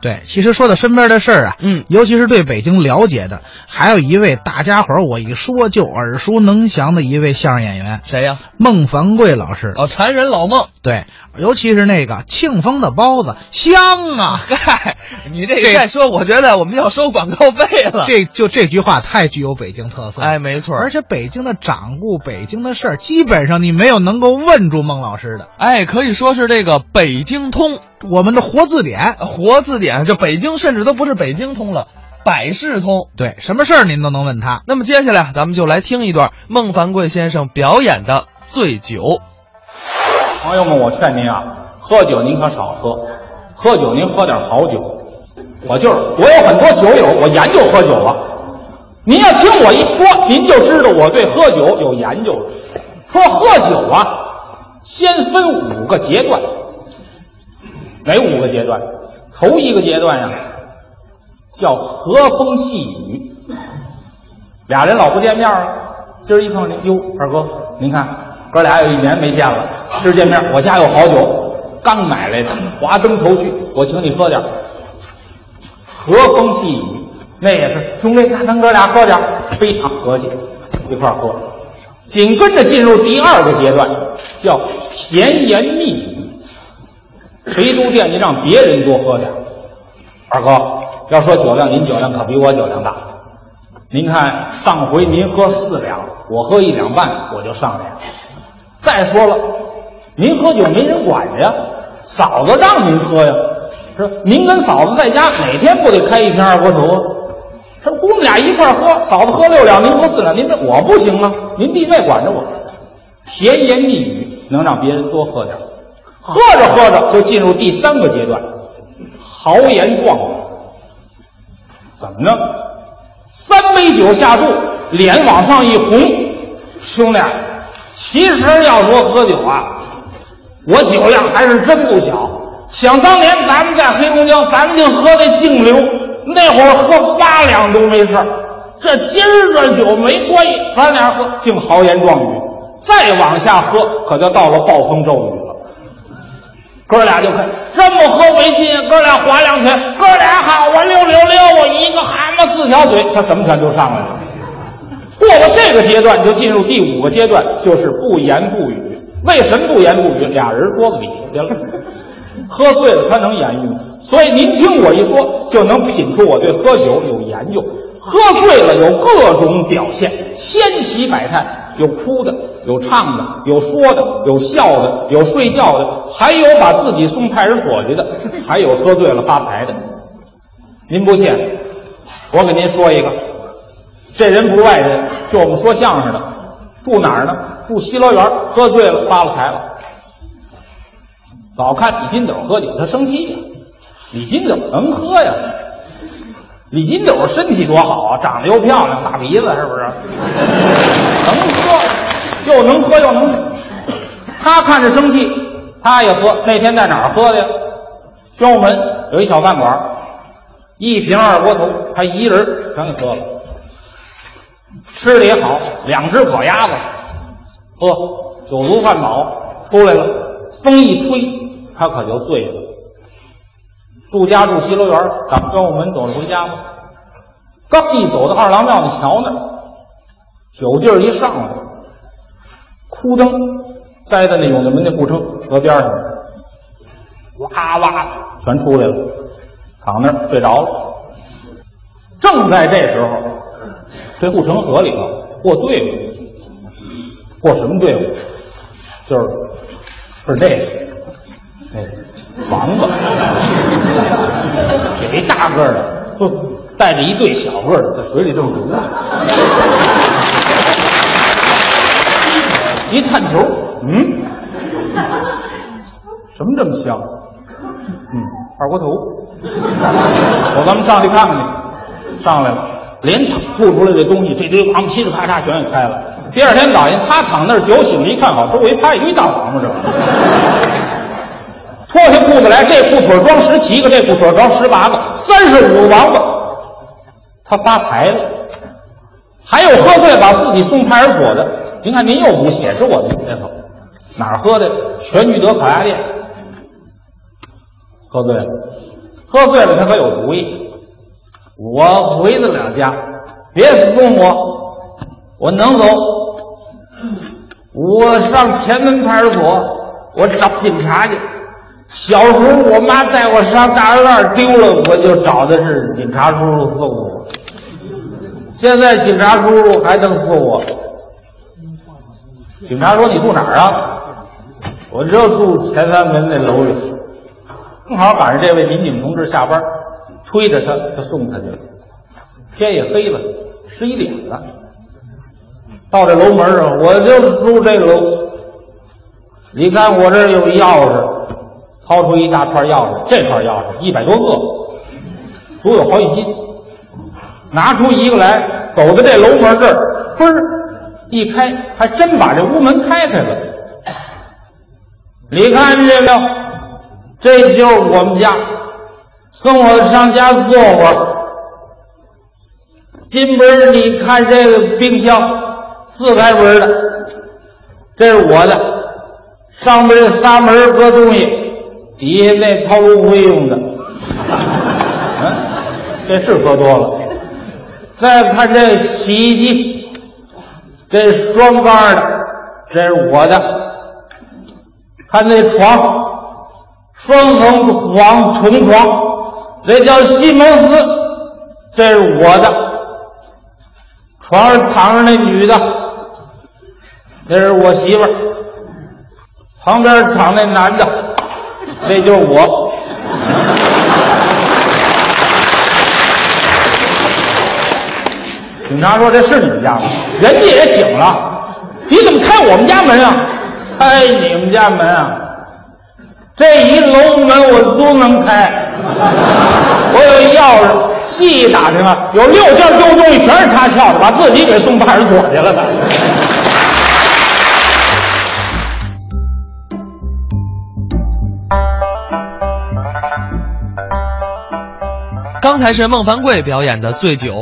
对，其实说到身边的事儿啊，嗯尤其是对北京了解的，还有一位大家伙儿我一说就耳熟能详的一位相声演员谁呀？孟凡贵老师。哦，馋人老孟。对，尤其是那个庆丰的包子香啊，嗨，你这这个再说，我觉得我们要收广告费了。这就这句话太具有北京特色。哎，，没错。而且北京的掌故、北京的事儿，基本上你没有能够问住孟老师的。哎，可以说是这个北京通我们的活字典，活字典，这北京甚至都不是北京通了，百事通。对，什么事儿您都能问他。那么接下来咱们就来听一段孟凡贵先生表演的《醉酒》。朋友们，我劝您啊，喝酒您可少喝，喝酒您喝点好酒。我就是我有很多酒友，我研究喝酒啊。您要听我一说，您就知道我对喝酒有研究了。说喝酒啊，先分五个阶段，哪五个阶段？头一个阶段呀、叫和风细雨。俩人老不见面了，今儿一碰见，哟，二哥，您看，哥俩有一年没见了，今儿见面，我家有好酒，刚买来的，华灯头绪，我请你喝点。和风细雨，那也是兄弟，咱哥俩喝点儿，非常和气，一块喝。紧跟着进入第二个阶段，叫甜言蜜语，谁都惦记让别人多喝点。二哥，要说酒量，您酒量可比我酒量大。您看上回您喝四两，我喝一两半，我就上来了。再说了，您喝酒没人管着呀，嫂子让您喝呀，是吧？您跟嫂子在家哪天不得开一瓶二锅头啊？这姑娘俩一块喝，嫂子喝六两，您喝四两，您这我不行啊，您弟妹管着我。甜言蜜语能让别人多喝点，喝着喝着就进入第三个阶段，豪言壮语。怎么呢？三杯酒下肚，脸往上一红，兄弟，其实要说喝酒啊，我酒量还是真不小。想当年咱们在黑龙江，咱们净喝那净流，那会儿喝八两都没事这今儿这酒没关系，咱俩喝净豪言壮语，再往下喝可就到了暴风骤雨了。哥俩就看这么喝没劲，哥俩划两拳，哥俩好啊，溜溜溜啊，一个蛤蟆四条腿，他什么拳都上来了。过了这个阶段，就进入第五个阶段，就是不言不语。为什么不言不语？俩人桌子底下去了，喝醉了他能言语吗？所以您听我一说，就能品出我对喝酒有研究。喝醉了有各种表现，千奇百态，有哭的，有唱的，有说的，有笑的，有睡觉的，还有把自己送派出所去的，还有喝醉了发财的。您不信，我给您说一个，这人不是外人，就我们说相声的，住哪儿呢？住西乐园，喝醉了发了财了。老看李金斗喝酒，他生气呀、李金斗能喝呀？李金斗身体多好啊，长得又漂亮，大鼻子是不是？能喝，又能喝又能。他看着生气，他也喝。那天在哪儿喝的呀？宣武门有一小饭馆，一瓶二锅头，他一人全给喝了。吃的也好，两只烤鸭子，喝酒足饭饱，出来了，风一吹，他可就醉了。住家住西楼园，赶宣武门走着回家吗？刚一走到二郎庙那桥那儿，酒劲儿一上来，哭灯栽在那永定门那护城河边上，哇哇全出来了，躺那儿睡着了。正在这时候，这护城河里头过队伍，过什么队伍？就是是这个，那王八，有一大个的，带着一对小个的，在水里正游呢。一探头，嗯，什么这么香？嗯，二锅头。我咱们上去看看去。上来了，连躺吐出来的东西，这堆王八噼里啪嚓全给开了。第二天早上，他躺那儿酒醒了，一看好，周围趴一堆大王八，这脱下裤子来，这裤腿装十七个，这裤腿装十八个，三十五个王八，他发财了。还有喝醉把自己送派出所的，您看您又不写，是我的这好，哪儿喝的？全聚德烤鸭店，喝醉了，喝醉了他可有主意。我回得了家，别送我，我能走。我上前门派出所，我找警察去。小时候我妈带我上大栅栏丢了，我就找的是警察叔叔送我。现在警察叔叔还能送我。警察说：“你住哪儿啊？”我就住前三门那楼里。正好赶上这位民警同志下班，推着他，他送他去了。天也黑了，十一点了。到这楼门上，我就住这楼。你看我这有钥匙，掏出一大串钥匙，这串钥匙一百多个，足有好几斤。拿出一个来，走到这楼门这儿，嘣儿一开，还真把这屋门开开了。你看见没有？这就是我们家，跟我上家坐会儿。进门你看这个冰箱，四开门的，这是我的。上面这仨门搁东西，底下那掏炉灰用的。嗯，这是喝多了。再看这洗衣机，这双缸的，这是我的。看那床，双层网重床，这叫西蒙斯，这是我的。床上躺着那女的，那是我媳妇儿。旁边躺那男的，那就是我。警察说：“这是你们家吗？”人家也醒了，你怎么开我们家门啊？开你们家门啊？这一楼门我都能开，我有钥匙，细一打听啊，有六件旧东西全是他撬的，把自己给送派出所去了。刚才是孟凡贵表演的《醉酒》。